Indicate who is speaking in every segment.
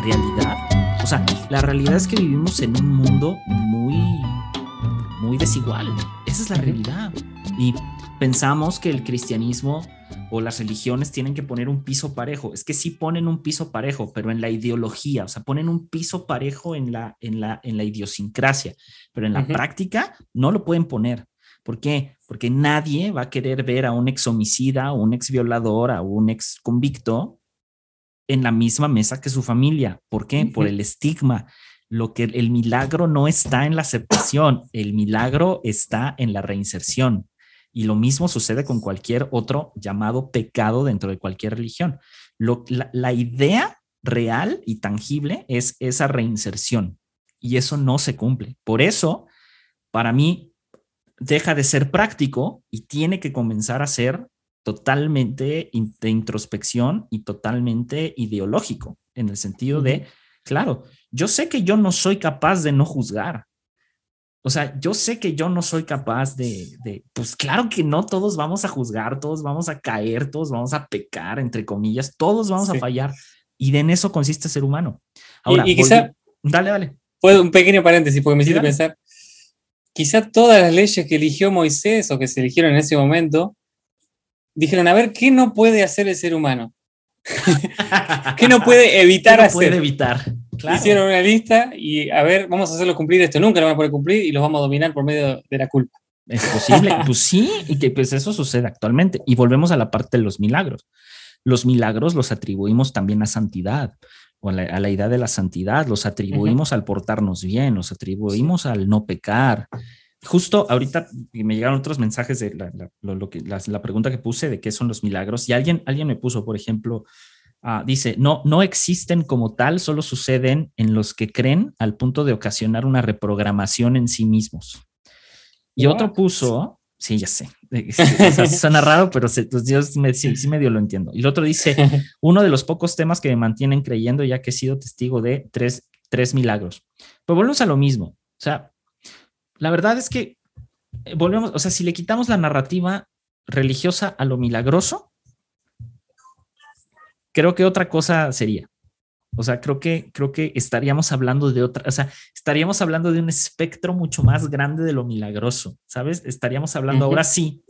Speaker 1: realidad, o sea, la realidad es que vivimos en un mundo muy, muy desigual. Esa es la realidad. Y pensamos que el cristianismo o las religiones tienen que poner un piso parejo. Es que sí ponen un piso parejo, pero en la ideología, o sea, ponen un piso parejo en la, en la, en la idiosincrasia, pero en la práctica no lo pueden poner. ¿Por qué? Porque nadie va a querer ver a un ex homicida, un ex violador, a un ex convicto en la misma mesa que su familia. ¿Por qué? Por el estigma. Lo que el milagro no está en la aceptación, el milagro está en la reinserción. Y lo mismo sucede con cualquier otro llamado pecado dentro de cualquier religión. la, idea real y tangible es esa reinserción y eso no se cumple. Por eso, para mí, deja de ser práctico y tiene que comenzar a ser totalmente de introspección y totalmente ideológico, en el sentido de, claro, yo sé que yo no soy capaz de no juzgar, o sea, yo sé que yo no soy capaz de, pues claro que no, todos vamos a juzgar, todos vamos a caer, todos vamos a pecar, entre comillas, todos vamos a fallar. Y en eso consiste ser humano.
Speaker 2: Ahora, y, quizá,
Speaker 1: dale, dale.
Speaker 2: Puedo un pequeño paréntesis, porque me hiciste pensar, quizá todas las leyes que eligió Moisés o que se eligieron en ese momento, dijeron, a ver, ¿qué no puede hacer el ser humano? ¿Qué no puede evitar
Speaker 1: ¿Qué
Speaker 2: no
Speaker 1: puede evitar?
Speaker 2: Hicieron una lista y a ver, vamos a hacerlo cumplir esto. Nunca lo van a poder cumplir y los vamos a dominar por medio de la culpa.
Speaker 1: Es posible, pues sí, y que pues eso sucede actualmente. Y volvemos a la parte de los milagros. Los milagros los atribuimos también a santidad o a la, idea de la santidad, los atribuimos al portarnos bien, los atribuimos al no pecar. Justo ahorita me llegaron otros mensajes de la, lo, que, la, pregunta que puse de qué son los milagros y alguien, alguien me puso, por ejemplo, Ah, dice, no, no existen como tal, solo suceden en los que creen al punto de ocasionar una reprogramación en sí mismos. Y otro puso, sí, ya sé, suena raro, pero se, pues, Dios me, sí, sí, medio lo entiendo. Y el otro dice, uno de los pocos temas que me mantienen creyendo ya que he sido testigo de tres, tres milagros. Pues volvemos a lo mismo. O sea, la verdad es que eh, volvemos, o sea, si le quitamos la narrativa religiosa a lo milagroso, creo que otra cosa sería. O sea, creo que, creo que estaríamos hablando de otra, o sea, estaríamos hablando de un espectro mucho más grande de lo milagroso, ¿sabes? Estaríamos hablando ahora sí,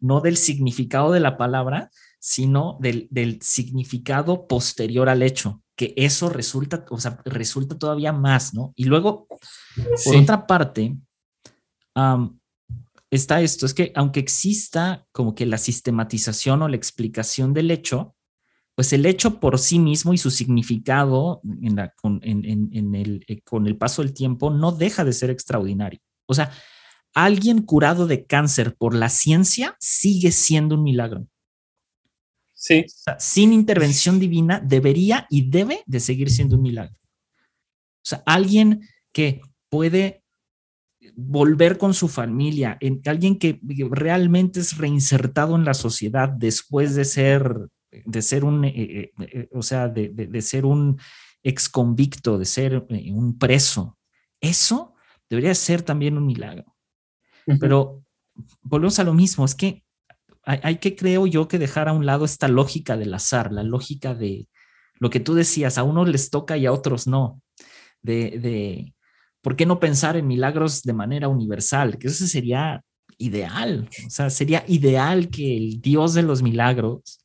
Speaker 1: no del significado de la palabra, sino del, del, significado posterior al hecho, que eso resulta, o sea, resulta todavía más, ¿no? Y luego, por otra parte, está esto, es que aunque exista como que la sistematización o la explicación del hecho, pues el hecho por sí mismo y su significado en con, el, eh, con el paso del tiempo no deja de ser extraordinario. O sea, alguien curado de cáncer por la ciencia sigue siendo un milagro.
Speaker 2: Sí.
Speaker 1: sin intervención divina debería y debe de seguir siendo un milagro. O sea, alguien que puede volver con su familia, alguien que realmente es reinsertado en la sociedad después de ser de ser un, eh, eh, eh, o sea, de, ser un ex convicto, de ser un preso. Eso debería ser también un milagro. Pero volvemos a lo mismo, es que hay, que, creo yo, que dejar a un lado esta lógica del azar, la lógica de lo que tú decías, a unos les toca y a otros no. De, de ¿por qué no pensar en milagros de manera universal? Que eso sería ideal, o sea, sería ideal que el Dios de los milagros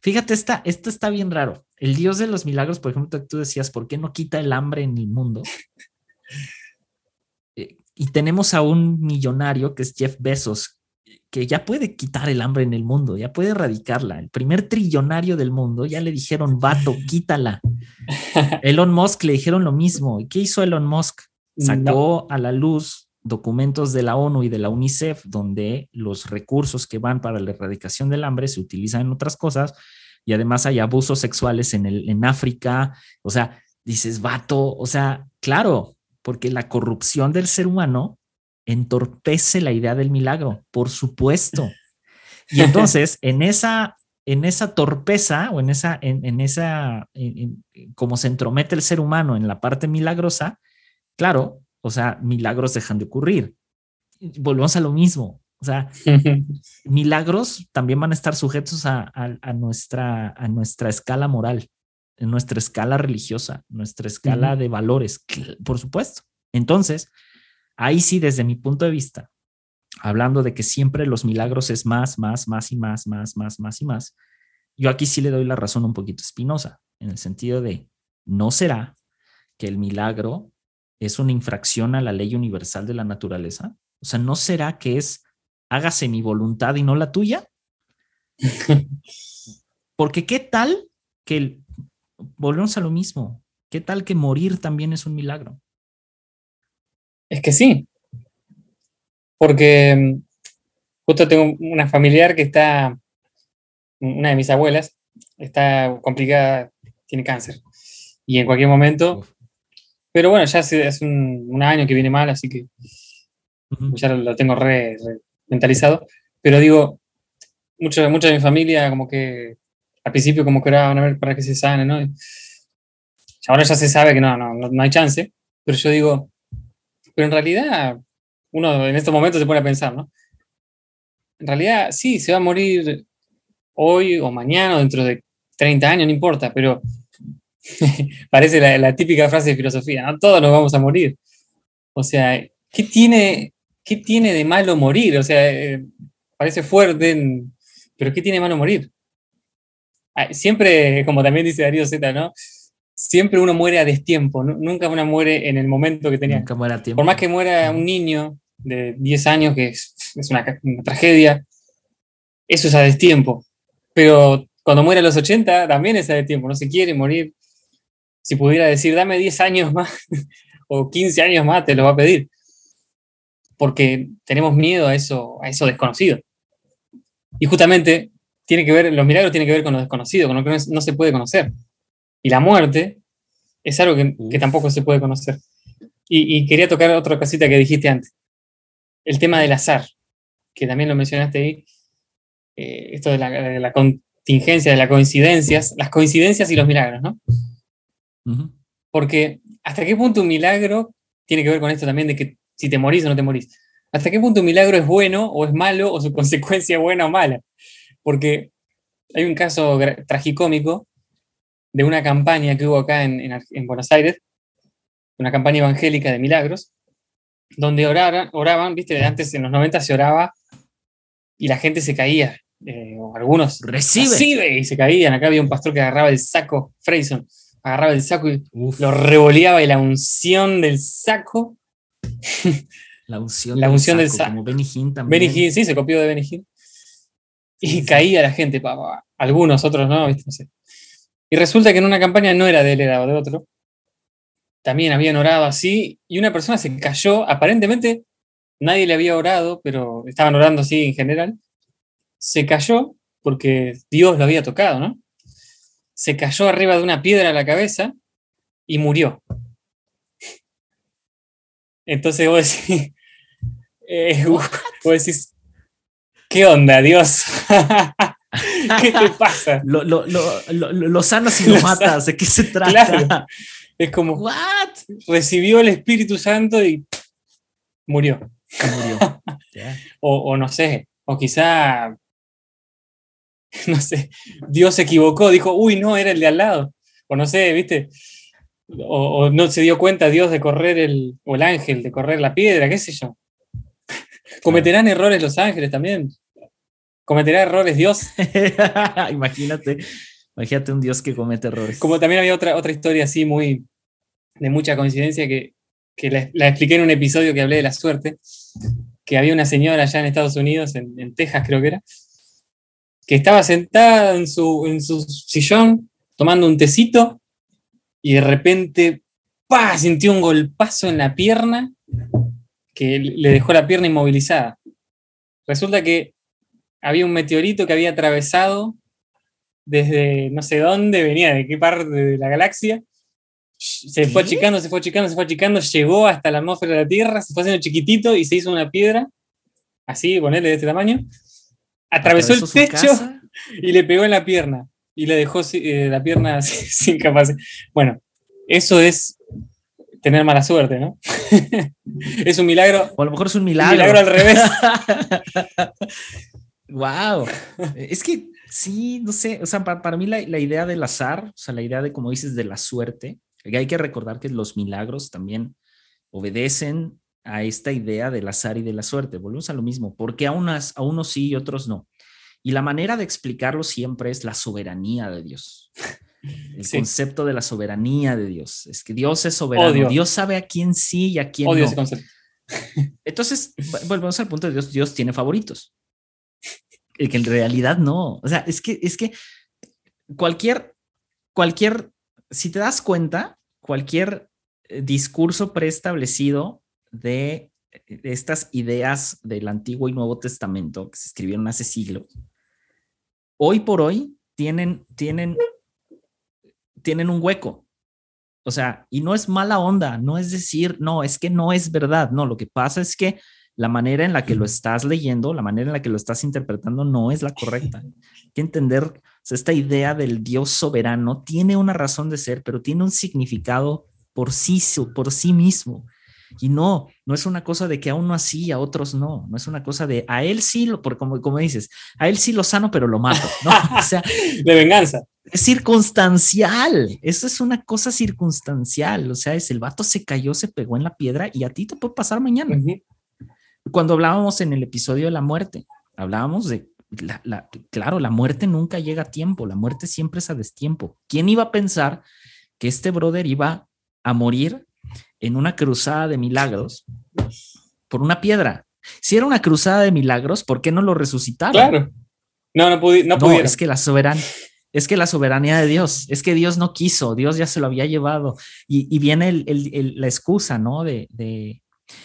Speaker 1: Fíjate, esta, esto está bien raro. El Dios de los milagros, por ejemplo, tú decías, ¿por qué no quita el hambre en el mundo? Eh, y tenemos a un millonario que es Jeff Bezos, que ya puede quitar el hambre en el mundo, ya puede erradicarla. El primer trillonario del mundo ya le dijeron, vato, quítala. Elon Musk le dijeron lo mismo. ¿Y qué hizo Elon Musk? Sacó a la luz documentos de la ONU y de la UNICEF donde los recursos que van para la erradicación del hambre se utilizan en otras cosas y además hay abusos sexuales en, el, en África. O sea, dices, vato, o sea, claro, porque la corrupción del ser humano entorpece la idea del milagro, por supuesto. Y entonces, en esa, en esa torpeza o en esa, en, esa, como se entromete el ser humano en la parte milagrosa, claro, o sea, milagros dejan de ocurrir. Volvemos a lo mismo. O sea, milagros también van a estar sujetos a, nuestra, a nuestra escala moral, en nuestra escala religiosa, nuestra escala de valores, por supuesto. Entonces, ahí sí, desde mi punto de vista, hablando de que siempre los milagros es más, más, más y más, más, más, más y más, yo aquí sí le doy la razón un poquito espinosa, en el sentido de, ¿no será que el milagro es una infracción a la ley universal de la naturaleza? O sea, ¿no será que es hágase mi voluntad y no la tuya? Porque qué tal que, volvemos a lo mismo, qué tal que morir también es un milagro?
Speaker 2: Es que sí, porque mm, justo tengo una familiar que está, una de mis abuelas, está complicada, tiene cáncer. Y en cualquier momento, pero bueno, ya hace, un, año que viene mal, así que ya lo, tengo re, mentalizado. Pero digo, mucha, mucha de mi familia como que al principio como que oraban a ver para que se sane, ¿no? ahora ya se sabe que no, no, no hay chance, pero yo digo, pero en realidad uno en estos momentos se pone a pensar, ¿no? En realidad, sí, se va a morir hoy o mañana o dentro de 30 años, no importa, pero parece la, típica frase de filosofía. Todos nos vamos a morir. O sea, ¿qué tiene, qué tiene de malo morir? O sea, eh, parece fuerte, pero ¿qué tiene de malo morir? Ah, siempre, como también dice Darío Z, ¿no? Siempre uno muere a destiempo, nunca uno muere en el momento que tenía.
Speaker 1: Nunca muere a tiempo.
Speaker 2: Por más que muera un niño de 10 años, que es, una, tragedia, eso es a destiempo. Pero cuando muere a los 80, también es a destiempo, no se quiere morir. Si pudiera decir, dame 10 años más o 15 años más, te lo va a pedir. Porque tenemos miedo a eso, a eso desconocido. Y justamente tiene que ver, los milagros tienen que ver con lo desconocido, con lo que no se puede conocer y la muerte es algo que, tampoco se puede conocer. Y, quería tocar otra casita que dijiste antes, el tema del azar, que también lo mencionaste ahí, eh, esto de la, contingencia, de las coincidencias, las coincidencias y los milagros, ¿no? Porque hasta qué punto un milagro tiene que ver con esto también de que si te morís o no te morís. ¿Hasta qué punto un milagro es bueno o es malo o su consecuencia es buena o mala? Porque hay un caso tragicómico de una campaña que hubo acá en, Buenos Aires, una campaña evangélica de milagros, donde oraban, oraban, viste, antes en los 90 se oraba y la gente se caía, eh, o algunos
Speaker 1: recibe.
Speaker 2: y se caían. Acá había un pastor que agarraba el saco, Freyson, agarraba el saco y lo revoleaba y la unción del saco.
Speaker 1: La unción,
Speaker 2: la unción del saco.
Speaker 1: Como Benny también.
Speaker 2: sí, se copió de Benny Y caía la gente, algunos, otros no, ¿viste? no sé. Y resulta que en una campaña no era de él, era de otro. También habían orado así y una persona se cayó, aparentemente nadie le había orado, pero estaban orando así en general. Se cayó porque Dios lo había tocado, ¿no? Se cayó arriba de una piedra a la cabeza y murió. Entonces vos decís, eh, vos decís, ¿qué onda, Dios? ¿Qué te pasa?
Speaker 1: Lo, lo, lo, sanas y lo matas. ¿De qué se trata?
Speaker 2: Es como, ¿what? Recibió el Espíritu Santo y murió. Murió. o, no sé, o quizá, no sé, Dios se equivocó, dijo, uy, no, era el de al lado. O no sé, ¿viste? O, no se dio cuenta Dios de correr el, o el ángel, de correr la piedra, qué sé yo. Cometerán errores los ángeles también. ¿Cometerá errores Dios?
Speaker 1: imagínate, imagínate un Dios que comete errores.
Speaker 2: Como también había otra, otra historia así muy de mucha coincidencia que, la, expliqué en un episodio que hablé de la suerte, que había una señora allá en Estados Unidos, en, Texas creo que era, que estaba sentada en su, en su sillón tomando un tecito y de repente ¡pah! sintió un golpazo en la pierna que le dejó la pierna inmovilizada. Resulta que había un meteorito que había atravesado desde no sé dónde, venía de qué parte de la galaxia. Se fue achicando, se fue achicando, se fue achicando, llegó hasta la atmósfera de la Tierra, se fue haciendo chiquitito y se hizo una piedra, así, ponerle de este tamaño. Atravesó, el techo y le pegó en la pierna y le dejó eh, la pierna sin capacidad. Bueno, eso es tener mala suerte, ¿no? es un milagro.
Speaker 1: O a lo mejor es un milagro.
Speaker 2: Un milagro al revés.
Speaker 1: Wow. Es que sí, no sé, o sea, para, mí la, la, idea del azar, o sea, la idea de, como dices, de la suerte, hay que recordar que los milagros también obedecen a esta idea del azar y de la suerte. Volvemos a lo mismo, porque a, unas, a unos sí y otros no. Y la manera de explicarlo siempre es la soberanía de Dios. El concepto de la soberanía de Dios. Es que Dios es soberano. Dios sabe a quién sí y a quién no. Entonces, volvemos al punto de Dios. Dios tiene favoritos. Que en realidad no. O sea, es que, es que cualquier, cualquier, si te das cuenta, cualquier eh, discurso preestablecido de estas ideas del Antiguo y Nuevo Testamento que se escribieron hace siglos, hoy por hoy tienen, tienen tienen un hueco. O sea, y no es mala onda, no es decir, no, es que no es verdad, no, lo que pasa es que la manera en la que lo estás leyendo, la manera en la que lo estás interpretando no es la correcta. Hay que entender, esta idea del Dios soberano tiene una razón de ser, pero tiene un significado por sí, por sí mismo. Y no, no es una cosa de que a uno así, a otros no. No es una cosa de a él sí, lo, por, como, como dices, a él sí lo sano, pero lo mato. ¿no? O sea,
Speaker 2: de venganza.
Speaker 1: Es circunstancial. Eso es una cosa circunstancial. O sea, es el vato se cayó, se pegó en la piedra y a ti te puede pasar mañana. Cuando hablábamos en el episodio de la muerte, hablábamos de la, claro, la muerte nunca llega a tiempo, la muerte siempre es a destiempo. ¿Quién iba a pensar que este brother iba a morir en una cruzada de milagros por una piedra. Si era una cruzada de milagros, ¿por qué no lo resucitaron?
Speaker 2: Claro. No, no, pudi no,
Speaker 1: es que la soberanía, es que la soberanía de Dios, es que Dios no quiso, Dios ya se lo había llevado. Y, viene la excusa, ¿no? De,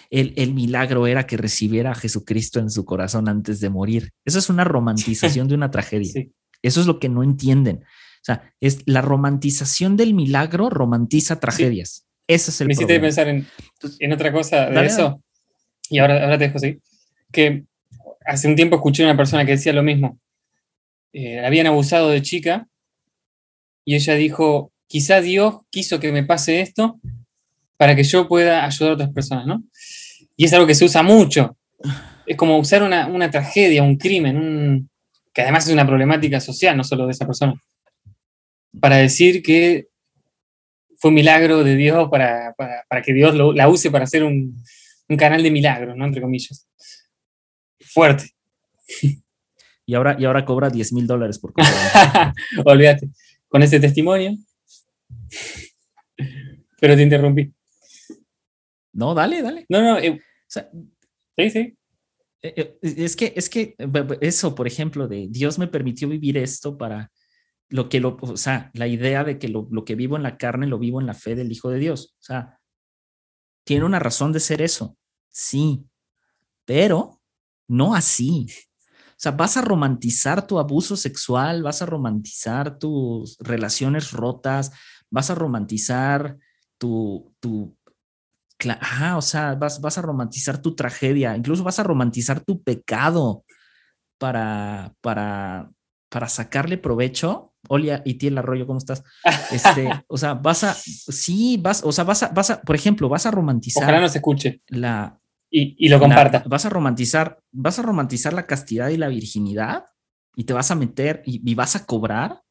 Speaker 1: el, milagro era que recibiera a Jesucristo en su corazón antes de morir. Eso es una romantización de una tragedia. Eso es lo que no entienden. O sea, es la romantización del milagro romantiza tragedias. Ese es el
Speaker 2: Me hiciste pensar en, en, otra cosa de eso. Y ahora, ahora te dejo así. Que hace un tiempo escuché a una persona que decía lo mismo. Eh, habían abusado de chica y ella dijo, quizá Dios quiso que me pase esto para que yo pueda ayudar a otras personas, ¿no? Y es algo que se usa mucho. Es como usar una, una tragedia, un crimen, un, que además es una problemática social, no solo de esa persona, para decir que fue un milagro de Dios para, que Dios la use para hacer un, canal de milagros, ¿no? Entre comillas. Fuerte.
Speaker 1: Y ahora, y ahora cobra 10 mil dólares por
Speaker 2: Olvídate. Con ese testimonio. Pero te interrumpí.
Speaker 1: No, dale, dale.
Speaker 2: No, no. Eh, sí, sí.
Speaker 1: Eh, eh, es que, es que eso, por ejemplo, de Dios me permitió vivir esto para, lo que lo, o sea, la idea de que lo, que vivo en la carne lo vivo en la fe del Hijo de Dios. O sea, tiene una razón de ser eso, sí, pero no así. O sea, vas a romantizar tu abuso sexual, vas a romantizar tus relaciones rotas, vas a romantizar tu, tu, o sea, vas, vas a romantizar tu tragedia, incluso vas a romantizar tu pecado para, para, para sacarle provecho Olia y Tiel Arroyo, ¿cómo estás? Este, o sea, vas a, sí, vas, o sea, vas a, vas a, por ejemplo, vas a romantizar.
Speaker 2: Ojalá no se escuche.
Speaker 1: La,
Speaker 2: y, lo comparta.
Speaker 1: vas a romantizar, vas a romantizar la castidad y la virginidad y te vas a meter y, vas a cobrar.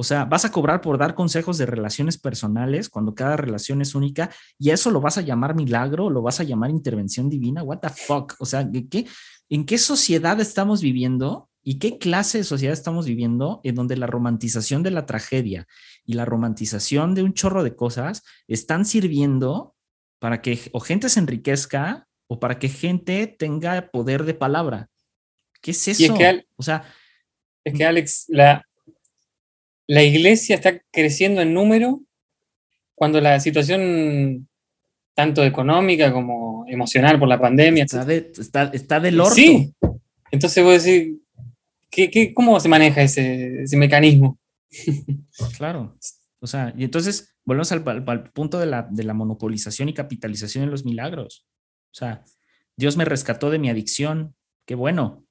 Speaker 1: O sea, vas a cobrar por dar consejos de relaciones personales cuando cada relación es única y eso lo vas a llamar milagro, lo vas a llamar intervención divina. What the fuck? O sea, ¿qué, ¿en qué sociedad estamos viviendo ¿Y qué clase de sociedad estamos viviendo en donde la romantización de la tragedia y la romantización de un chorro de cosas están sirviendo para que o gente se enriquezca o para que gente tenga poder de palabra? ¿Qué es eso?
Speaker 2: o sea, es que Alex, la, la iglesia está creciendo en número cuando la situación tanto económica como emocional por la pandemia
Speaker 1: está, de, está, del orto.
Speaker 2: Sí. Entonces voy a decir, ¿Qué, cómo se maneja ese, mecanismo?
Speaker 1: Claro. O sea, y entonces volvemos al, punto de la, de la, monopolización y capitalización de los milagros. O sea, Dios me rescató de mi adicción. Qué bueno.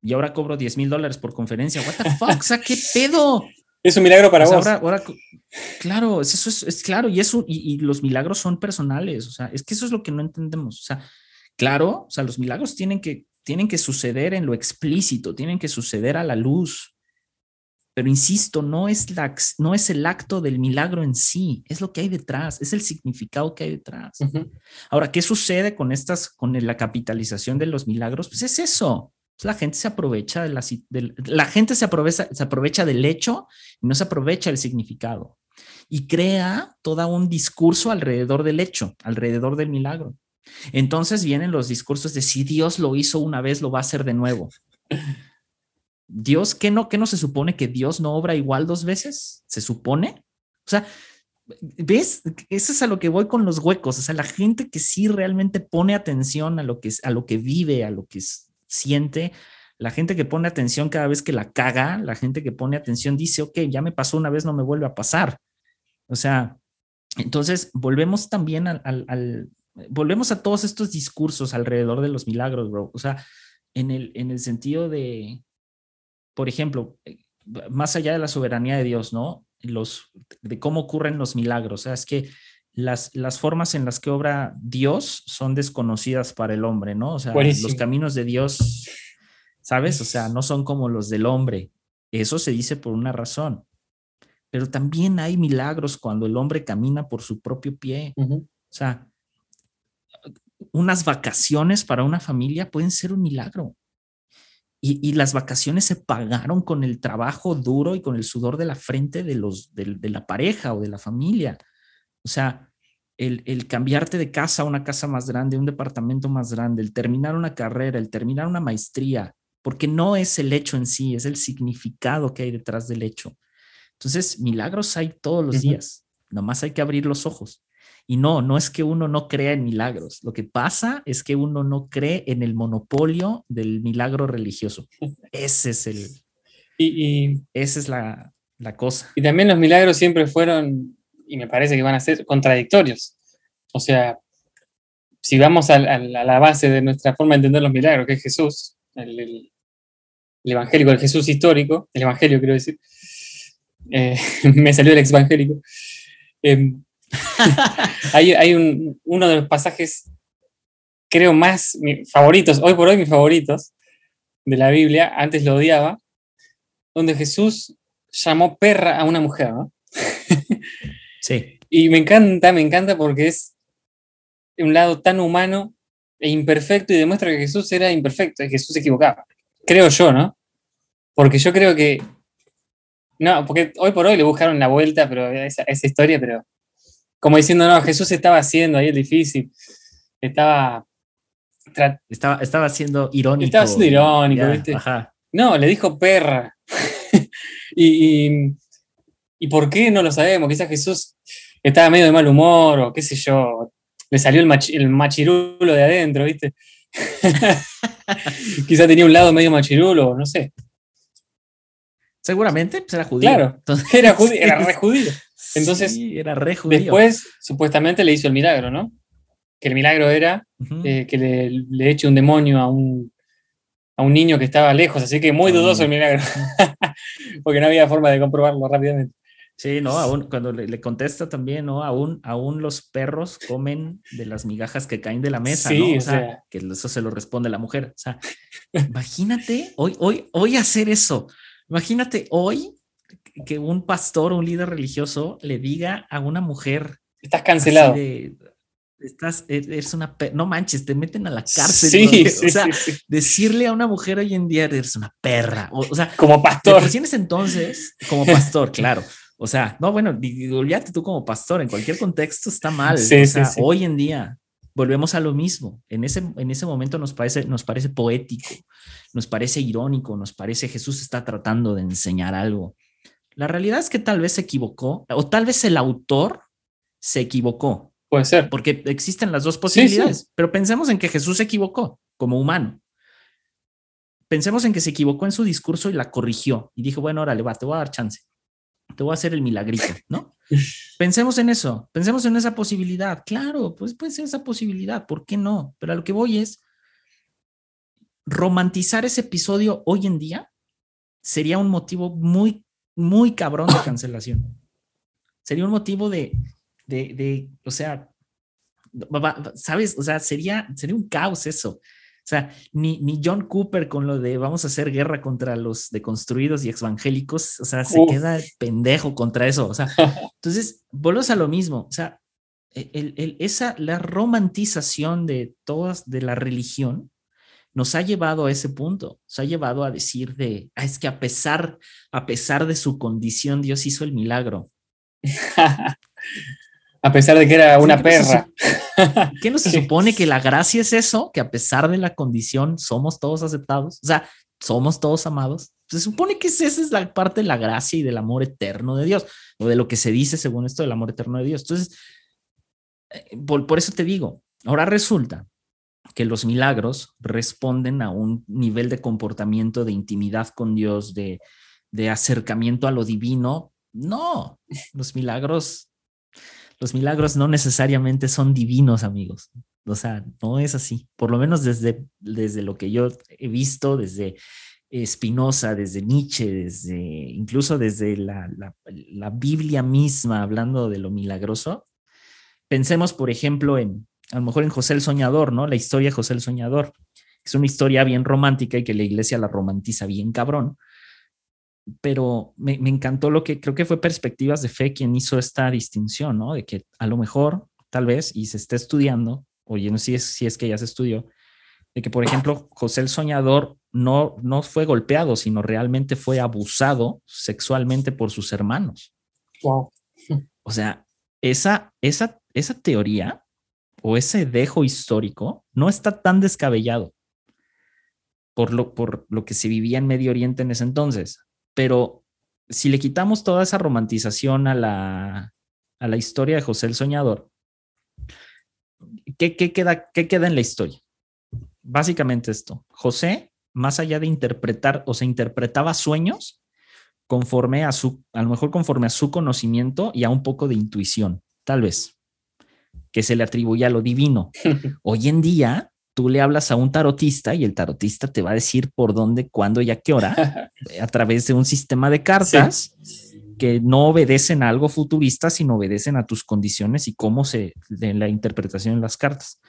Speaker 1: Y ahora cobro 10 mil dólares por conferencia. What the fuck? O sea, ¿qué pedo?
Speaker 2: Es un milagro para
Speaker 1: Pues
Speaker 2: vos.
Speaker 1: ahora, ahora, claro, es- eso es, es claro, y eso, y, y los milagros son personales, o sea, es que eso es lo que no entendemos. O sea, claro, o sea, los milagros tienen que, tienen que suceder en lo explícito, tienen que suceder a la luz. Pero insisto, no es, la, no es el acto del milagro en sí, es lo que hay detrás, es el significado que hay detrás. Ahora, ¿qué sucede con estas, con la capitalización de los milagros? Pues es eso. La gente se aprovecha de la, la gente se aprovecha, se aprovecha del hecho y no se aprovecha del significado. Y crea todo un discurso alrededor del hecho, alrededor del milagro. Entonces vienen los discursos de si Dios lo hizo una vez, lo va a hacer de nuevo. Dios, ¿qué no, qué no se supone que Dios no obra igual dos veces? ¿Se supone? O sea, ¿Ves? Eso es a lo que voy con los huecos. O sea, la gente que sí realmente pone atención a lo que, a lo que vive, a lo que siente, la gente que pone atención cada vez que la caga, la gente que pone atención dice, ok, ya me pasó una vez, no me vuelve a pasar. O sea, entonces volvemos también al, al- volvemos a todos estos discursos alrededor de los milagros, bro. O sea, en el, en el sentido de, por ejemplo, eh, más allá de la soberanía de Dios, ¿no? Los, de cómo ocurren los milagros. O sea, es que las, las formas en las que obra Dios son desconocidas para el hombre, ¿no? O sea,
Speaker 2: Buenísimo.
Speaker 1: los caminos de Dios, ¿sabes? O sea, no son como los del hombre. Eso se dice por una razón. Pero también hay milagros cuando el hombre camina por su propio pie. O sea, unas vacaciones para una familia pueden ser un milagro. Y, y las vacaciones se pagaron con el trabajo duro y con el sudor de la frente de, los, de, de la pareja o de la familia. O sea, el, el, cambiarte de casa a una casa más grande, un departamento más grande, el terminar una carrera, el terminar una maestría, porque no es el hecho en sí, es el significado que hay detrás del hecho. Entonces, milagros hay todos los uh -huh. días, nomás hay que abrir los ojos. Y no, no es que uno no crea en milagros. Lo que pasa es que uno no cree en el monopolio del milagro religioso. Ese es el.
Speaker 2: Y, y
Speaker 1: esa es la, la, cosa.
Speaker 2: Y también los milagros siempre fueron, y me parece que van a ser contradictorios. O sea, si vamos a, la base de nuestra forma de entender los milagros, que es Jesús, el, evangélico, el Jesús histórico, el evangelio quiero decir, eh, me salió el exvangélico. Eh, hay, hay un, uno de los pasajes, creo, más favoritos, hoy por hoy mis favoritos de la Biblia, antes lo odiaba, donde Jesús llamó perra a una mujer, ¿no?
Speaker 1: Sí.
Speaker 2: Y me encanta, me encanta porque es un lado tan humano e imperfecto y demuestra que Jesús era imperfecto, que Jesús se equivocaba. Creo yo, ¿no? Porque yo creo que. No, porque hoy por hoy le buscaron la vuelta, pero esa, esa historia, pero como diciendo, no, Jesús estaba haciendo ahí el difícil, estaba...
Speaker 1: Estaba, estaba siendo irónico.
Speaker 2: Estaba siendo irónico,
Speaker 1: ya,
Speaker 2: ¿viste?
Speaker 1: Ajá.
Speaker 2: No, le dijo perra. y, y, y, por qué? No lo sabemos. Quizás Jesús estaba medio de mal humor o qué sé yo. Le salió el, mach, el machirulo de adentro, ¿viste? Quizás tenía un lado medio machirulo, no sé.
Speaker 1: Seguramente, pues era judío.
Speaker 2: Claro, Entonces, era, judío, era re judío. Entonces,
Speaker 1: sí, era re judío.
Speaker 2: después, supuestamente, le hizo el milagro, ¿no? Que el milagro era uh -huh. eh, que le, le, eche un demonio a un, a un niño que estaba lejos, así que muy dudoso el milagro, porque no había forma de comprobarlo rápidamente.
Speaker 1: Sí, no, aún cuando le, le, contesta también, ¿no? Aún, aún los perros comen de las migajas que caen de la mesa,
Speaker 2: sí,
Speaker 1: ¿no? O, sea,
Speaker 2: sea,
Speaker 1: que eso se lo responde la mujer. O sea, imagínate hoy, hoy, hoy hacer eso. Imagínate hoy que un pastor, un líder religioso le diga a una mujer.
Speaker 2: Estás cancelado.
Speaker 1: De, estás, eres una. No manches, te meten a la cárcel.
Speaker 2: Sí, sí,
Speaker 1: o sea,
Speaker 2: sí,
Speaker 1: decirle a una mujer hoy en día eres una perra. O, o sea,
Speaker 2: como pastor.
Speaker 1: Entonces, como pastor, claro. O sea, no, bueno, olvídate tú como pastor, en cualquier contexto está mal.
Speaker 2: Sí,
Speaker 1: o sea,
Speaker 2: sí, sí.
Speaker 1: hoy en día volvemos a lo mismo. En ese, en ese momento nos parece, nos parece poético, nos parece irónico, nos parece Jesús está tratando de enseñar algo. La realidad es que tal vez se equivocó, o tal vez el autor se equivocó.
Speaker 2: Puede ser.
Speaker 1: Porque existen las dos posibilidades. Pero pensemos en que Jesús se equivocó como humano. Pensemos en que se equivocó en su discurso y la corrigió. Y dijo, bueno, órale, va, te voy a dar chance. Te voy a hacer el milagrito, ¿no? Pensemos en eso, pensemos en esa posibilidad. Claro, pues puede ser esa posibilidad, ¿por qué no? Pero a lo que voy es romantizar ese episodio hoy en día sería un motivo muy muy cabrón de cancelación. Sería un motivo de, de, de o sea, ¿sabes? O sea, sería, sería un caos eso. O sea, ni, ni John Cooper con lo de vamos a hacer guerra contra los deconstruidos y evangélicos, o sea, se queda pendejo contra eso. O sea, entonces, volvemos a lo mismo. O sea, el, esa, la romantización de todas, de la religión, nos ha llevado a ese punto, nos ha llevado a decir de, ah, es que a pesar, a pesar de su condición, Dios hizo el milagro.
Speaker 2: a pesar de que era una perra.
Speaker 1: ¿Qué no se supone que la gracia es eso? Que a pesar de la condición somos todos aceptados, o sea, somos todos amados. Se supone que esa es la parte de la gracia y del amor eterno de Dios, o de lo que se dice según esto del amor eterno de Dios. Entonces, eh, por, eso te digo, ahora resulta que los milagros responden a un nivel de comportamiento, de intimidad con Dios, de, de acercamiento a lo divino. No, los milagros los milagros no necesariamente son divinos, amigos. O sea, no es así. Por lo menos desde, desde lo que yo he visto, desde Spinoza, desde Nietzsche, desde incluso desde la, la, Biblia misma, hablando de lo milagroso. Pensemos, por ejemplo, en a lo mejor en José el Soñador, ¿no? La historia de José el Soñador. Es una historia bien romántica y que la iglesia la romantiza bien cabrón pero me, encantó lo que creo que fue Perspectivas de Fe quien hizo esta distinción, ¿no? De que a lo mejor, tal vez, y se está estudiando, oye, no sé si es, si es que ya se estudió, de que, por ejemplo, José el Soñador no, no fue golpeado, sino realmente fue abusado sexualmente por sus hermanos.
Speaker 2: Wow.
Speaker 1: O sea, esa, esa, esa teoría o ese dejo histórico no está tan descabellado por lo, por lo que se vivía en Medio Oriente en ese entonces pero si le quitamos toda esa romantización a la, a la historia de José el Soñador, ¿qué, queda, ¿qué queda en la historia? Básicamente esto, José, más allá de interpretar, o se interpretaba sueños conforme a su, a lo mejor conforme a su conocimiento y a un poco de intuición, tal vez, que se le atribuye a lo divino. Hoy en día, tú le hablas a un tarotista y el tarotista te va a decir por dónde, cuándo y a qué hora a través de un sistema de cartas que no obedecen a algo futurista, sino obedecen a tus condiciones y cómo se de la interpretación de las cartas.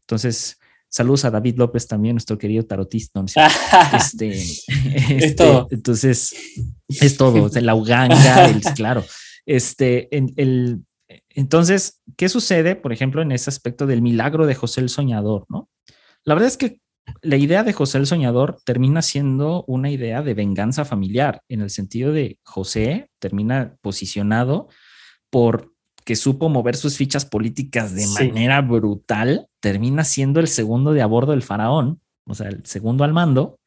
Speaker 1: Entonces, saludos a David López también, nuestro querido tarotista. Este, es
Speaker 2: este, todo.
Speaker 1: Entonces, es todo, la uganga, claro. Este, en, el, entonces, ¿qué sucede, por ejemplo, en ese aspecto del milagro de José el Soñador, no? La verdad es que la idea de José el Soñador termina siendo una idea de venganza familiar, en el sentido de José termina posicionado por que supo mover sus fichas políticas de manera brutal, termina siendo el segundo de a bordo del faraón, o sea, el segundo al mando.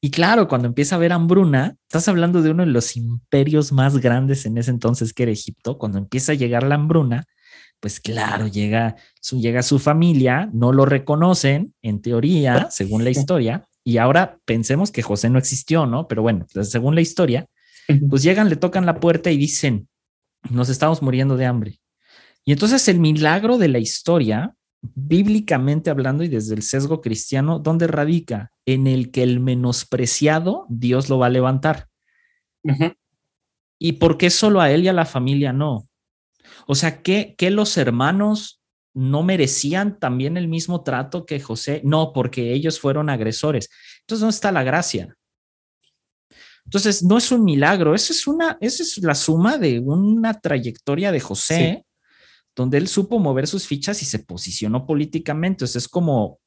Speaker 1: Y claro, cuando empieza a haber hambruna, estás hablando de uno de los imperios más grandes en ese entonces que era Egipto, cuando empieza a llegar la hambruna, pues claro, llega su, llega su familia, no lo reconocen en teoría, según la historia, y ahora pensemos que José no existió, ¿no? Pero bueno, pues, según la historia, pues llegan, le tocan la puerta y dicen, nos estamos muriendo de hambre. Y entonces el milagro de la historia, bíblicamente hablando y desde el sesgo cristiano, ¿dónde radica? En el que el menospreciado Dios lo va a levantar. ¿Y por qué solo a él y a la familia no? O sea, ¿qué, los hermanos no merecían también el mismo trato que José? No, porque ellos fueron agresores. Entonces, ¿dónde está la gracia? Entonces, no es un milagro, eso es una, esa es la suma de una trayectoria de José, donde él supo mover sus fichas y se posicionó políticamente. Entonces, es como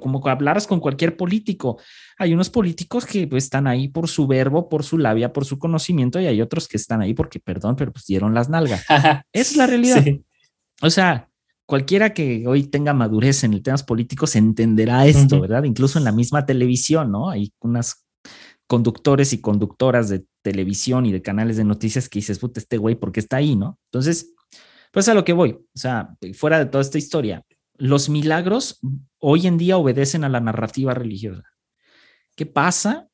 Speaker 1: como hablaras con cualquier político. Hay unos políticos que pues, están ahí por su verbo, por su labia, por su conocimiento, y hay otros que están ahí porque, perdón, pero pues dieron las nalgas. Esa es la realidad. O sea, cualquiera que hoy tenga madurez en el temas políticos entenderá esto, ¿verdad? Incluso en la misma televisión, ¿no? Hay unas conductores y conductoras de televisión y de canales de noticias que dices, puta, este güey, ¿por qué está ahí, no? Entonces, pues a lo que voy, o sea, fuera de toda esta historia, los milagros hoy en día obedecen a la narrativa religiosa. ¿Qué pasa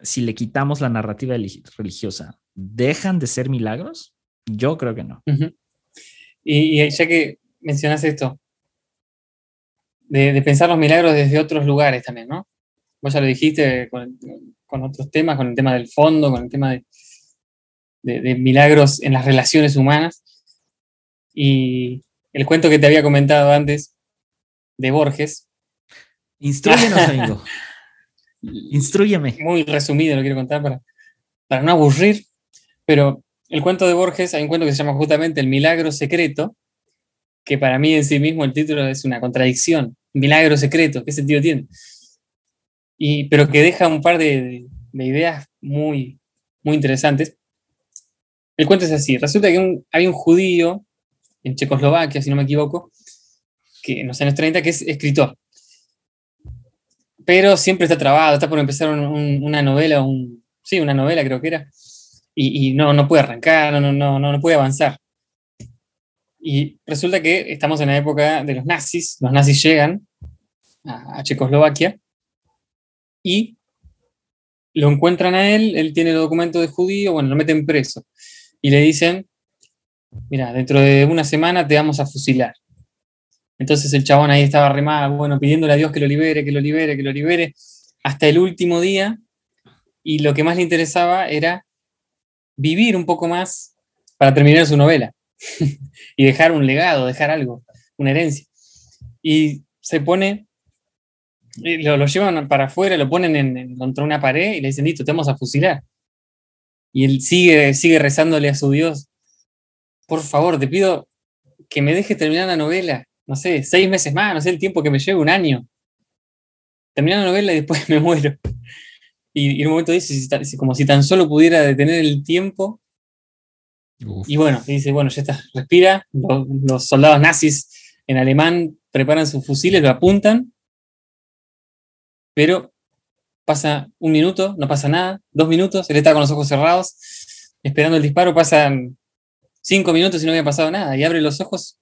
Speaker 1: si le quitamos la narrativa religiosa? ¿Dejan de ser milagros? Yo creo que no.
Speaker 2: y, ya que mencionas esto, de, pensar los milagros desde otros lugares también, ¿no? Vos ya lo dijiste con, otros temas, con el tema del fondo, con el tema de, de, milagros en las relaciones humanas. Y el cuento que te había comentado antes de Borges.
Speaker 1: Instruyenos, amigo. Instruyeme.
Speaker 2: Muy resumido lo quiero contar para, para no aburrir, pero el cuento de Borges, hay un cuento que se llama justamente El milagro secreto, que para mí en sí mismo el título es una contradicción. Milagro secreto, ¿qué sentido tiene? Y, pero que deja un par de, ideas muy, muy interesantes. El cuento es así, resulta que hay un judío en Checoslovaquia, si no me equivoco, que en los años 30, que es escritor. Pero siempre está trabado, está por empezar una novela, un, sí, una novela creo que era, y, no, no puede arrancar, no, no, no, no puede avanzar. Y resulta que estamos en la época de los nazis, los nazis llegan a, Checoslovaquia y lo encuentran a él, él tiene el documento de judío, bueno, lo meten preso y le dicen, mira, dentro de una semana te vamos a fusilar. Entonces el chabón ahí estaba remado, bueno, pidiéndole a Dios que lo libere, que lo libere, que lo libere, hasta el último día. Y lo que más le interesaba era vivir un poco más para terminar su novela y dejar un legado, dejar algo, una herencia. Y se pone, lo, lo llevan para afuera, lo ponen en, contra una pared y le dicen, listo, te vamos a fusilar. Y él sigue, sigue rezándole a su Dios, por favor, te pido que me deje terminar la novela, no sé, seis meses más, no sé el tiempo que me lleve, un año. Terminar la novela y después me muero. Y, en un momento dice, como si tan solo pudiera detener el tiempo. Y bueno, dice, bueno, ya está, respira. Los, soldados nazis en alemán preparan sus fusiles, lo apuntan. Pero pasa un minuto, no pasa nada, dos minutos, él está con los ojos cerrados, esperando el disparo, pasan cinco minutos y no había pasado nada, y abre los ojos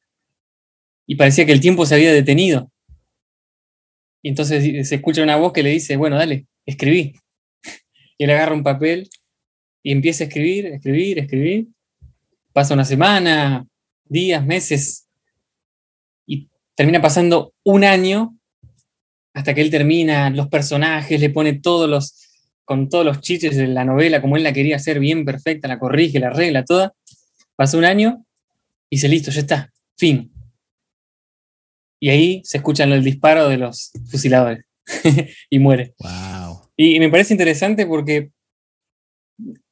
Speaker 2: y parecía que el tiempo se había detenido. Y entonces se escucha una voz que le dice, bueno, dale, escribí. Y él agarra un papel y empieza a escribir, escribir, escribir. Pasa una semana, días, meses, y termina pasando un año hasta que él termina los personajes, le pone todos los, con todos los chiches de la novela, como él la quería hacer bien perfecta, la corrige, la arregla toda. Pasa un año y dice, listo, ya está, fin. Y ahí se escuchan el disparo de los fusiladores y muere.
Speaker 1: Wow.
Speaker 2: Y, me parece interesante porque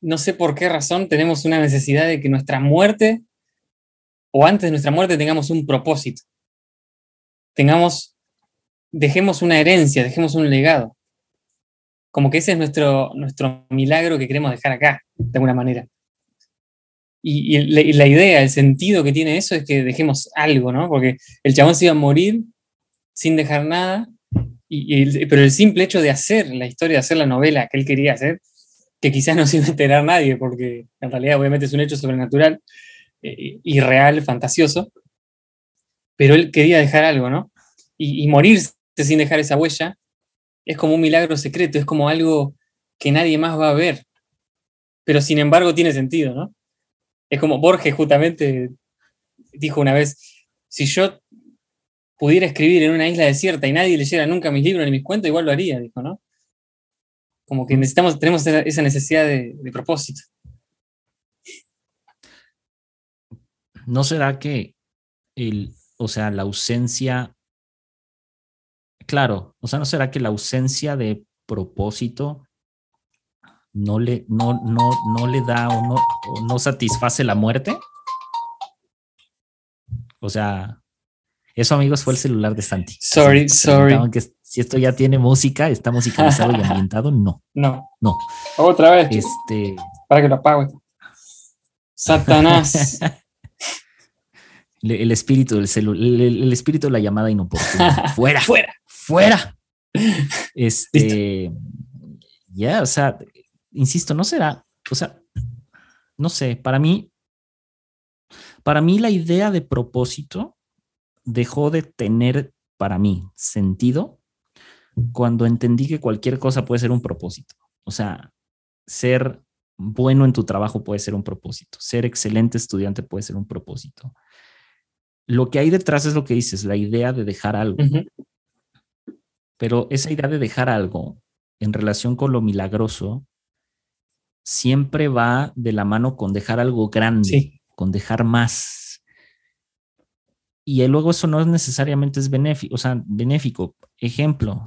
Speaker 2: no sé por qué razón tenemos una necesidad de que nuestra muerte o antes de nuestra muerte tengamos un propósito. Tengamos, dejemos una herencia, dejemos un legado. Como que ese es nuestro, nuestro milagro que queremos dejar acá, de alguna manera. Y, la, idea, el sentido que tiene eso es que dejemos algo, ¿no? Porque el chabón se iba a morir sin dejar nada pero el simple hecho de hacer la historia, de hacer la novela que él quería hacer, que quizás no se iba a enterar nadie, porque en realidad obviamente es un hecho sobrenatural, eh, irreal, fantasioso, pero él quería dejar algo, ¿no? Y, morirse sin dejar esa huella es como un milagro secreto, es como algo que nadie más va a ver, pero sin embargo tiene sentido, ¿no? Es como Borges justamente dijo una vez, si yo pudiera escribir en una isla desierta y nadie leyera nunca mis libros ni mis cuentos, igual lo haría, dijo, ¿no? Como que necesitamos, tenemos esa necesidad de, propósito.
Speaker 1: ¿No será que el, o sea, la ausencia, claro, o sea, ¿no será que la ausencia de propósito no le, no, no, no le da o no, o no satisface la muerte? O sea, eso, amigos, fue el celular de Santi.
Speaker 2: Sorry, sorry.
Speaker 1: si esto ya tiene música, está musicalizado y ambientado, no.
Speaker 2: No.
Speaker 1: No.
Speaker 2: Otra vez.
Speaker 1: Este.
Speaker 2: Para que lo apague. Satanás.
Speaker 1: el, espíritu del celular, el, espíritu de la llamada inoportuna. fuera.
Speaker 2: fuera.
Speaker 1: Fuera. Este. Ya, o sea, insisto, no será, o sea, no sé, para mí, para mí la idea de propósito dejó de tener para mí sentido cuando entendí que cualquier cosa puede ser un propósito. O sea, ser bueno en tu trabajo puede ser un propósito, ser excelente estudiante puede ser un propósito. Lo que hay detrás es lo que dices, la idea de dejar algo. Pero esa idea de dejar algo en relación con lo milagroso siempre va de la mano con dejar algo grande, con dejar más. Y luego eso no necesariamente es benéfico, o sea, benéfico. Ejemplo,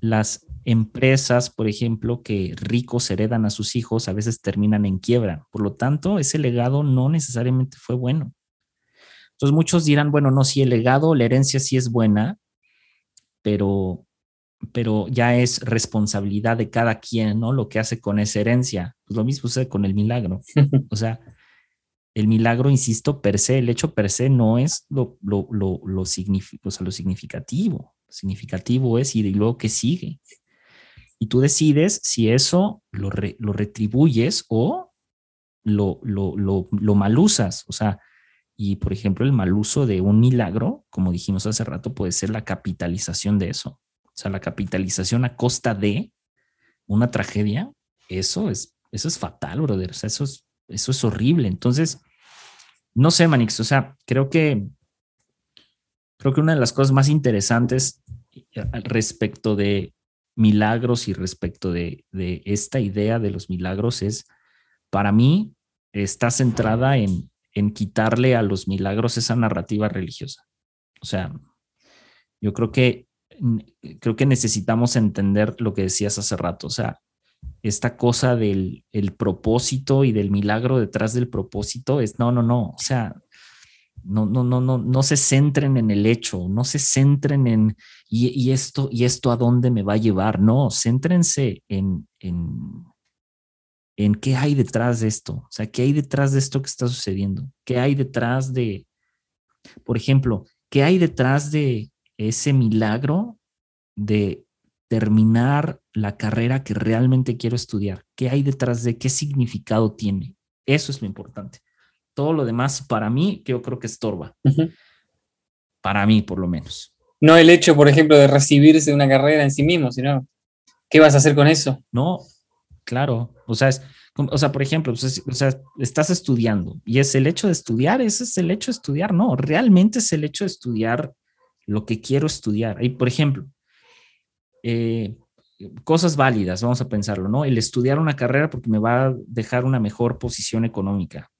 Speaker 1: las empresas, por ejemplo, que ricos heredan a sus hijos, a veces terminan en quiebra. Por lo tanto, ese legado no necesariamente fue bueno. Entonces muchos dirán, bueno, no, si el legado, la herencia sí es buena, pero, pero ya es responsabilidad de cada quien, ¿no? Lo que hace con esa herencia. Pues lo mismo sucede con el milagro. O sea, el milagro, insisto, per se, el hecho per se no es lo, lo, lo, lo, o sea, lo significativo. significativo es y luego que sigue. Y tú decides si eso lo, lo retribuyes o lo, lo, lo, lo malusas. O sea, y por ejemplo, el mal uso de un milagro, como dijimos hace rato, puede ser la capitalización de eso. O sea, la capitalización a costa de una tragedia, eso es, eso es fatal, brother. O sea, eso es, eso es horrible. Entonces, no sé, Manix, o sea, creo que creo que una de las cosas más interesantes eh, respecto de milagros y respecto de, de esta idea de los milagros es, para mí, está centrada en, en quitarle a los milagros esa narrativa religiosa. O sea, yo creo que creo que necesitamos entender lo que decías hace rato, o sea, esta cosa del el propósito y del milagro detrás del propósito es no, no, no, o sea, no, no, no, no, no se centren en el hecho, no se centren en y, esto y esto a dónde me va a llevar, no, céntrense en, en en qué hay detrás de esto, o sea, qué hay detrás de esto que está sucediendo, qué hay detrás de, por ejemplo, qué hay detrás de ese milagro de terminar la carrera que realmente quiero estudiar, qué hay detrás de qué significado tiene. Eso es lo importante. Todo lo demás, para mí, yo creo que estorba. Para mí, por lo menos.
Speaker 2: No el hecho, por ejemplo, de recibirse de una carrera en sí mismo, sino qué vas a hacer con eso.
Speaker 1: No, claro. O sea, es, o sea, por ejemplo, pues, o sea, estás estudiando y es el hecho de estudiar, ese es el hecho de estudiar, no, realmente es el hecho de estudiar lo que quiero estudiar. Y, por ejemplo, eh, cosas válidas, vamos a pensarlo, ¿no? El estudiar una carrera porque me va a dejar una mejor posición económica.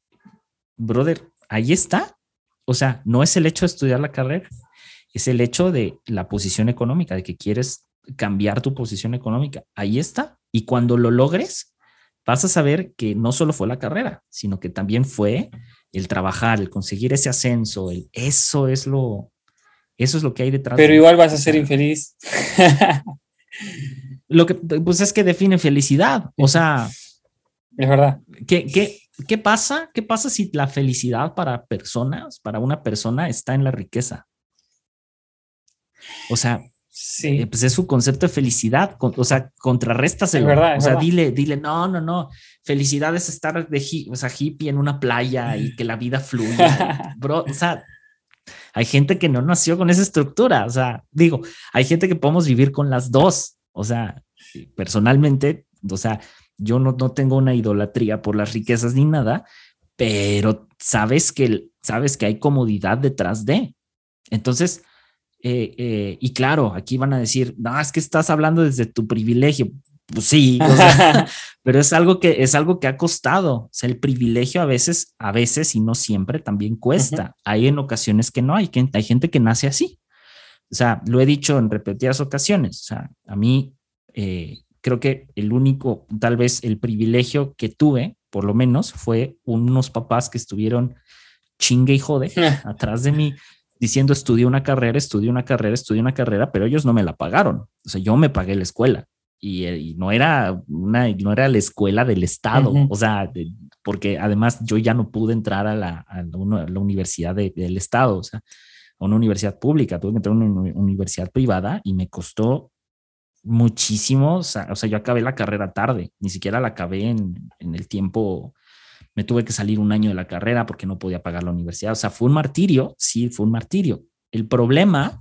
Speaker 1: Brother, ahí está. O sea, no es el hecho de estudiar la carrera, es el hecho de la posición económica, de que quieres cambiar tu posición económica. Ahí está. Y cuando lo logres, vas a saber que no solo fue la carrera, sino que también fue el trabajar, el conseguir ese ascenso, el, eso es lo, eso es lo que hay detrás.
Speaker 2: Pero igual vas a ser infeliz.
Speaker 1: lo que, pues es que define felicidad, o sea.
Speaker 2: Es verdad.
Speaker 1: ¿qué, qué, qué pasa? ¿Qué pasa si la felicidad para personas, para una persona, está en la riqueza? O sea, Sí. Eh, pues es su concepto de felicidad, o sea, contrarréstaselo. o sea, dile, dile, no, no, no, felicidad es estar de o sea, hippie en una playa y que la vida fluya. Bro, o sea, hay gente que no nació con esa estructura, o sea, digo, hay gente que podemos vivir con las dos, o sea, personalmente, o sea, yo no, no tengo una idolatría por las riquezas ni nada, pero sabes que, sabes que hay comodidad detrás de. Entonces, eh, eh, y claro, aquí van a decir, no, es que estás hablando desde tu privilegio. Pues sí, pero es algo que es algo que ha costado. O sea, el privilegio a veces, a veces y no siempre también cuesta. Hay en ocasiones que no, hay, que, hay gente que nace así. O sea, lo he dicho en repetidas ocasiones. O sea, a mí eh, creo que el único, tal vez el privilegio que tuve, por lo menos, fue unos papás que estuvieron chingue y jode atrás de mí diciendo estudié una carrera, estudié una carrera, estudié una carrera, pero ellos no me la pagaron. O sea, yo me pagué la escuela y, eh, no era una, no era la escuela del Estado. O sea, porque además yo ya no pude entrar a la, a la universidad del Estado, o sea, a una universidad pública, tuve que entrar a una universidad privada y me costó muchísimo. O sea, yo acabé la carrera tarde, ni siquiera la acabé en, en el tiempo me tuve que salir un año de la carrera porque no podía pagar la universidad. O sea, fue un martirio, sí, fue un martirio. El problema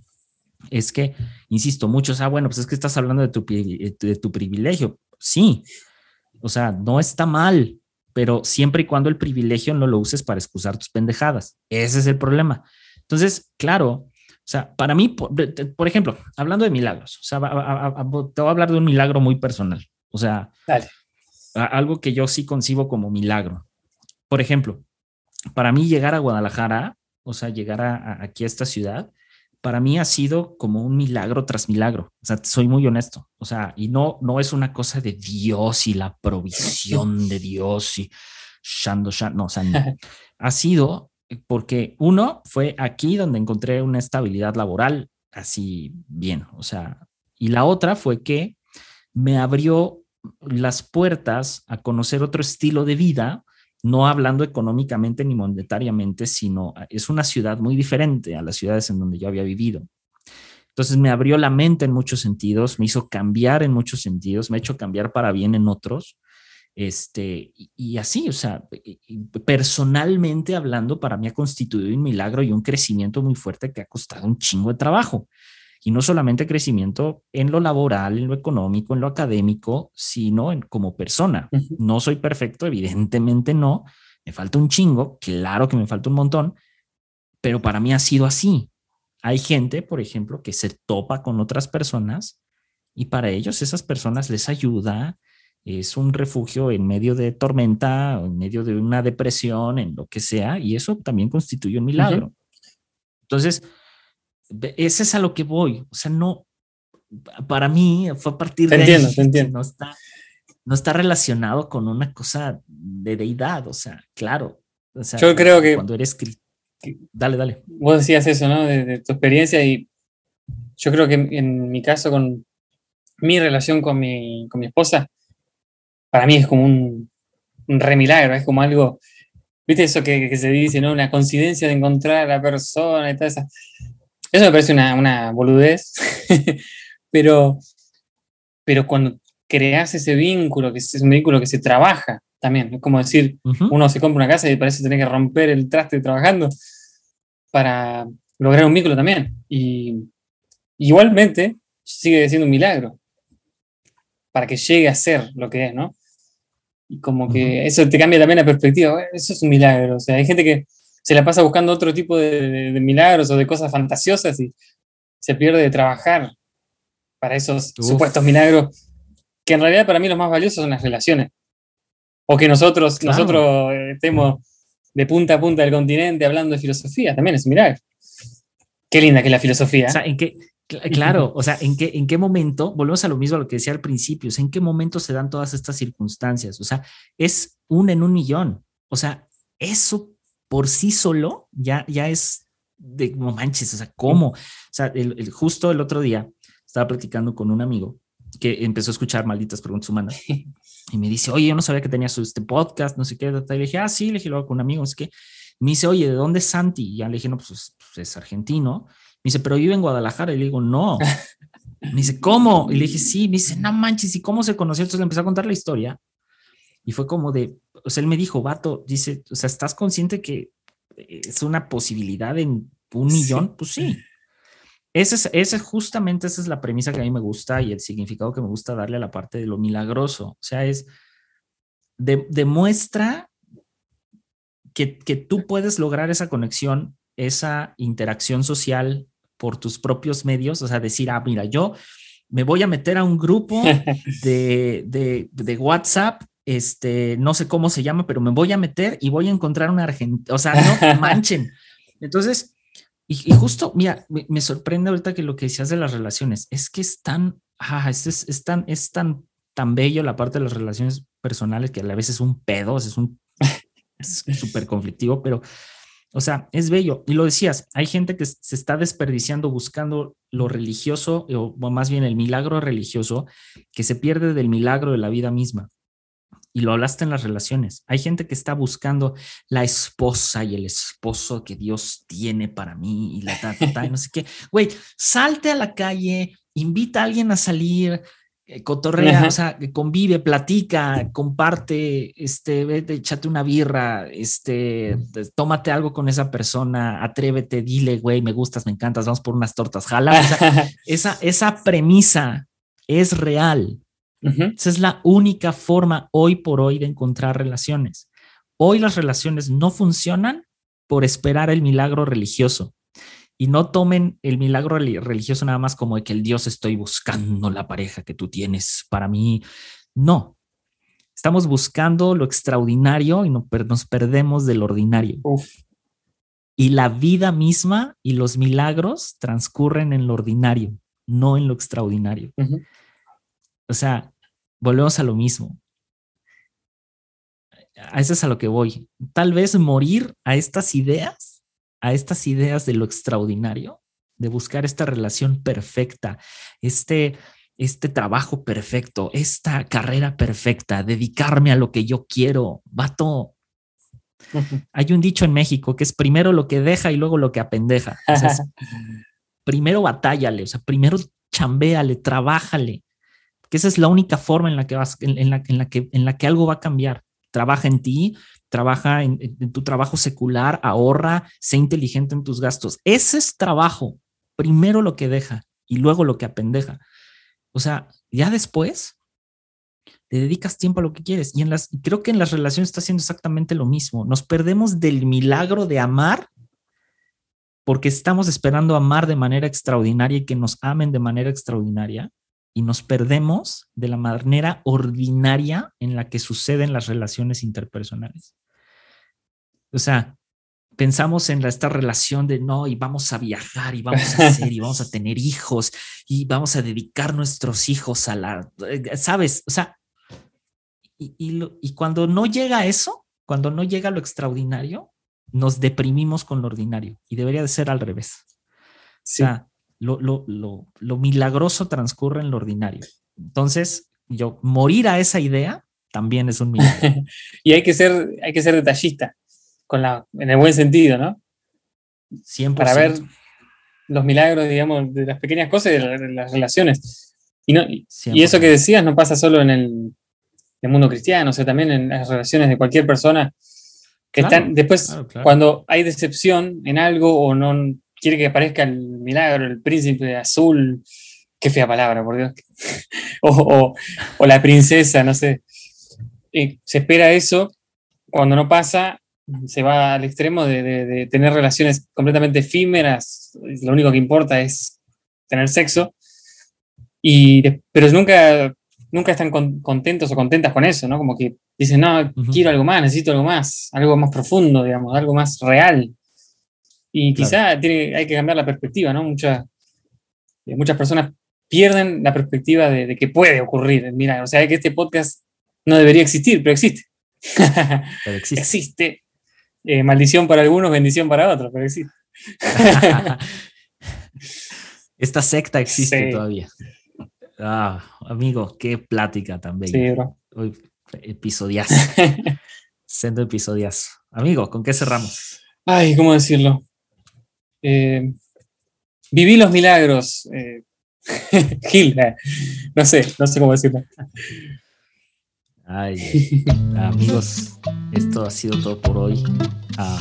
Speaker 1: es que, insisto, muchos, ah, bueno, pues es que estás hablando de tu, de tu privilegio. Sí, o sea, no está mal, pero siempre y cuando el privilegio no lo uses para excusar tus pendejadas. Ese es el problema. Entonces, claro, o sea, para mí, por, ejemplo, hablando de milagros, o sea, te voy a hablar de un milagro muy personal. O sea, algo que yo sí concibo como milagro. Por ejemplo, para mí llegar a Guadalajara, o sea, llegar a, aquí a esta ciudad, para mí ha sido como un milagro tras milagro. O sea, soy muy honesto. O sea, y no, no es una cosa de Dios y la provisión de Dios y shando, shando, no, o sea, ha sido porque uno fue aquí donde encontré una estabilidad laboral así bien, o sea, y la otra fue que me abrió las puertas a conocer otro estilo de vida, no hablando económicamente ni monetariamente, sino es una ciudad muy diferente a las ciudades en donde yo había vivido. Entonces me abrió la mente en muchos sentidos, me hizo cambiar en muchos sentidos, me ha hecho cambiar para bien en otros. Este, y, así, o sea, personalmente hablando, para mí ha constituido un milagro y un crecimiento muy fuerte que ha costado un chingo de trabajo. Y no solamente crecimiento en lo laboral, en lo económico, en lo académico, sino en, como persona. No soy perfecto, evidentemente no. Me falta un chingo, claro que me falta un montón, pero para mí ha sido así. Hay gente, por ejemplo, que se topa con otras personas y para ellos esas personas les ayuda, es un refugio en medio de tormenta, en medio de una depresión, en lo que sea, y eso también constituye un milagro. Entonces, ese es a lo que voy. O sea, no, para mí fue a partir
Speaker 2: de entiendo, ahí, entiendo.
Speaker 1: No está, no está relacionado con una cosa de deidad, o sea, claro. O sea,
Speaker 2: Yo creo que
Speaker 1: cuando eres dale, dale.
Speaker 2: Vos decías eso, ¿no? De, tu experiencia y yo creo que en, mi caso con mi relación con mi, con mi esposa, para mí es como un, un remilagro, es como algo, viste eso que, que, se dice, ¿no? Una coincidencia de encontrar a la persona y toda esa eso me parece una, una boludez, pero, pero cuando creas ese vínculo, que es un vínculo que se trabaja también, es como decir, uno se compra una casa y parece tener que romper el traste trabajando para lograr un vínculo también. Y igualmente sigue siendo un milagro para que llegue a ser lo que es, ¿no? Y como que eso te cambia también la perspectiva. Eso es un milagro. O sea, hay gente que se la pasa buscando otro tipo de, milagros o de cosas fantasiosas y se pierde de trabajar para esos supuestos milagros, que en realidad para mí los más valiosos son las relaciones. O que nosotros, nosotros eh, estemos de punta a punta del continente hablando de filosofía, también es un milagro. Qué linda que es la filosofía.
Speaker 1: O sea, ¿en qué, claro, o sea, ¿en qué, ¿en qué momento, volvemos a lo mismo a lo que decía al principio, o sea, ¿en qué momento se dan todas estas circunstancias? O sea, es un en un millón. O sea, eso por sí solo ya, ya es de no manches, o sea, ¿cómo? O sea, el, justo el otro día estaba platicando con un amigo que empezó a escuchar malditas preguntas humanas y me dice, oye, yo no sabía que tenías este podcast, no sé qué, y le dije, ah, sí, le dije, luego con un amigo, es que me dice, oye, ¿de dónde es Santi? Y ya le dije, no, pues es, pues es argentino. Me dice, pero vive en Guadalajara. Y le digo, no. Me dice, ¿cómo? Y le dije, sí. Me dice, no manches, ¿y cómo se conoció? Entonces le empecé a contar la historia. Y fue como de, o sea, él me dijo, vato, dice, o sea, ¿estás consciente que es una posibilidad en un millón? Pues sí. Ese es, justamente esa es la premisa que a mí me gusta y el significado que me gusta darle a la parte de lo milagroso. O sea, es demuestra que, que tú puedes lograr esa conexión, esa interacción social por tus propios medios. O sea, decir, ah, mira, yo me voy a meter a un grupo de, de, de WhatsApp este, no sé cómo se llama, pero me voy a meter y voy a encontrar una argentina, o sea, no manchen. Entonces, y, justo, mira, me, sorprende ahorita que lo que decías de las relaciones, es que es tan, ah, es, es, tan, es tan, tan bello la parte de las relaciones personales que a la vez es un pedo, es un súper conflictivo, pero, o sea, es bello. Y lo decías, hay gente que se está desperdiciando buscando lo religioso, o más bien el milagro religioso, que se pierde del milagro de la vida misma y lo hablaste en las relaciones. Hay gente que está buscando la esposa y el esposo que Dios tiene para mí y la ta, no sé qué. Güey, salte a la calle, invita a alguien a salir, eh, cotorrea, o sea, convive, platica, comparte, este, vete, échate una birra, este, tómate algo con esa persona, atrévete, dile, güey, me gustas, me encantas, vamos por unas tortas, jala. esa, esa premisa es real. Esa es la única forma hoy por hoy de encontrar relaciones. Hoy las relaciones no funcionan por esperar el milagro religioso. Y no tomen el milagro religioso nada más como de que el Dios estoy buscando la pareja que tú tienes para mí. No. Estamos buscando lo extraordinario y nos perdemos del ordinario. Y la vida misma y los milagros transcurren en lo ordinario, no en lo extraordinario. O sea, volvemos a lo mismo. A eso es a lo que voy. Tal vez morir a estas ideas, a estas ideas de lo extraordinario, de buscar esta relación perfecta, este, este trabajo perfecto, esta carrera perfecta, dedicarme a lo que yo quiero, vato. Hay un dicho en México que es primero lo que deja y luego lo que apendeja. primero batállale, o sea, primero chambéale, trabájale, que esa es la única forma en la que vas, en, la, en la, que, en la que algo va a cambiar. Trabaja en ti, trabaja en, tu trabajo secular, ahorra, sé inteligente en tus gastos. Ese es trabajo. Primero lo que deja y luego lo que apendeja. O sea, ya después te dedicas tiempo a lo que quieres. Y en las, creo que en las relaciones está haciendo exactamente lo mismo. Nos perdemos del milagro de amar porque estamos esperando amar de manera extraordinaria y que nos amen de manera extraordinaria y nos perdemos de la manera ordinaria en la que suceden las relaciones interpersonales. O sea, pensamos en esta relación de no, y vamos a viajar, y vamos a hacer, y vamos a tener hijos, y vamos a dedicar nuestros hijos a la, ¿sabes? O sea, y, y, cuando no llega eso, cuando no llega lo extraordinario, nos deprimimos con lo ordinario, y debería de ser al revés. Sí. O sea, lo, lo, lo, lo milagroso transcurre en lo ordinario. Entonces, yo morir a esa idea también es un milagro.
Speaker 2: y hay que ser, hay que ser detallista, con la, en el buen sentido, ¿no?
Speaker 1: Siempre.
Speaker 2: Para ver los milagros, digamos, de las pequeñas cosas y de, las relaciones. Y, no, y, eso que decías no pasa solo en el, el, mundo cristiano, o sea, también en las relaciones de cualquier persona que están después, cuando hay decepción en algo o no quiere que aparezca el milagro, el príncipe azul, qué fea palabra, por Dios, o, la princesa, no sé. Y se espera eso, cuando no pasa, se va al extremo de, tener relaciones completamente efímeras, lo único que importa es tener sexo, y, pero nunca, nunca están contentos o contentas con eso, ¿no? Como que dicen, no, quiero algo más, necesito algo más, algo más profundo, digamos, algo más real. Y quizá hay que cambiar la perspectiva, ¿no? Muchas, eh, muchas personas pierden la perspectiva de, que puede ocurrir. Mira, o sea, que este podcast no debería existir, pero existe.
Speaker 1: Pero existe.
Speaker 2: existe. Eh, maldición para algunos, bendición para otros, pero existe.
Speaker 1: Esta secta existe todavía. Ah, amigo, qué plática también.
Speaker 2: Sí, bro.
Speaker 1: episodiazo. Sendo episodiazo. Amigo, ¿con qué cerramos?
Speaker 2: Ay, ¿cómo decirlo? Eh, viví los milagros. Eh, Gil, eh, no sé, no sé cómo decirlo.
Speaker 1: Ay, amigos, esto ha sido todo por hoy. Ah,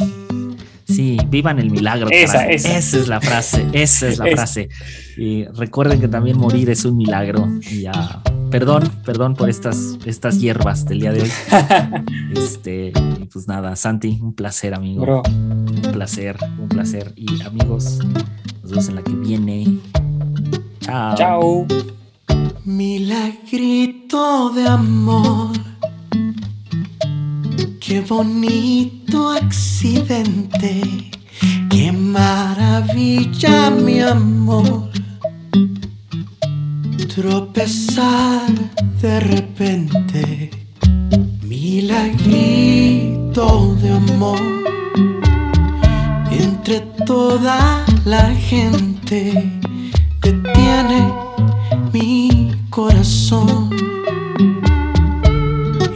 Speaker 1: sí, vivan el milagro.
Speaker 2: Esa, esa.
Speaker 1: es la frase, esa es la frase. Y recuerden que también morir es un milagro. Y ya, perdón, perdón por estas, estas hierbas del día de hoy. Este, y pues nada, Santi, un placer, amigo. Un placer, un placer. Y amigos, nos vemos en la que viene. Chao.
Speaker 2: Chao.
Speaker 3: Milagrito de amor. Qué bonito accidente. Qué maravilla, mi amor. Tropezar de repente. Milagrito de amor. Entre toda la gente que tiene mi corazón.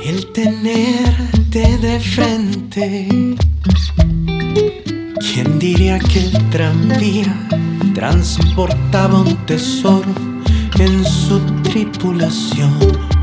Speaker 3: El tenerte de frente. ¿Quién diría que el tranvía transportaba un tesoro en su tripulación?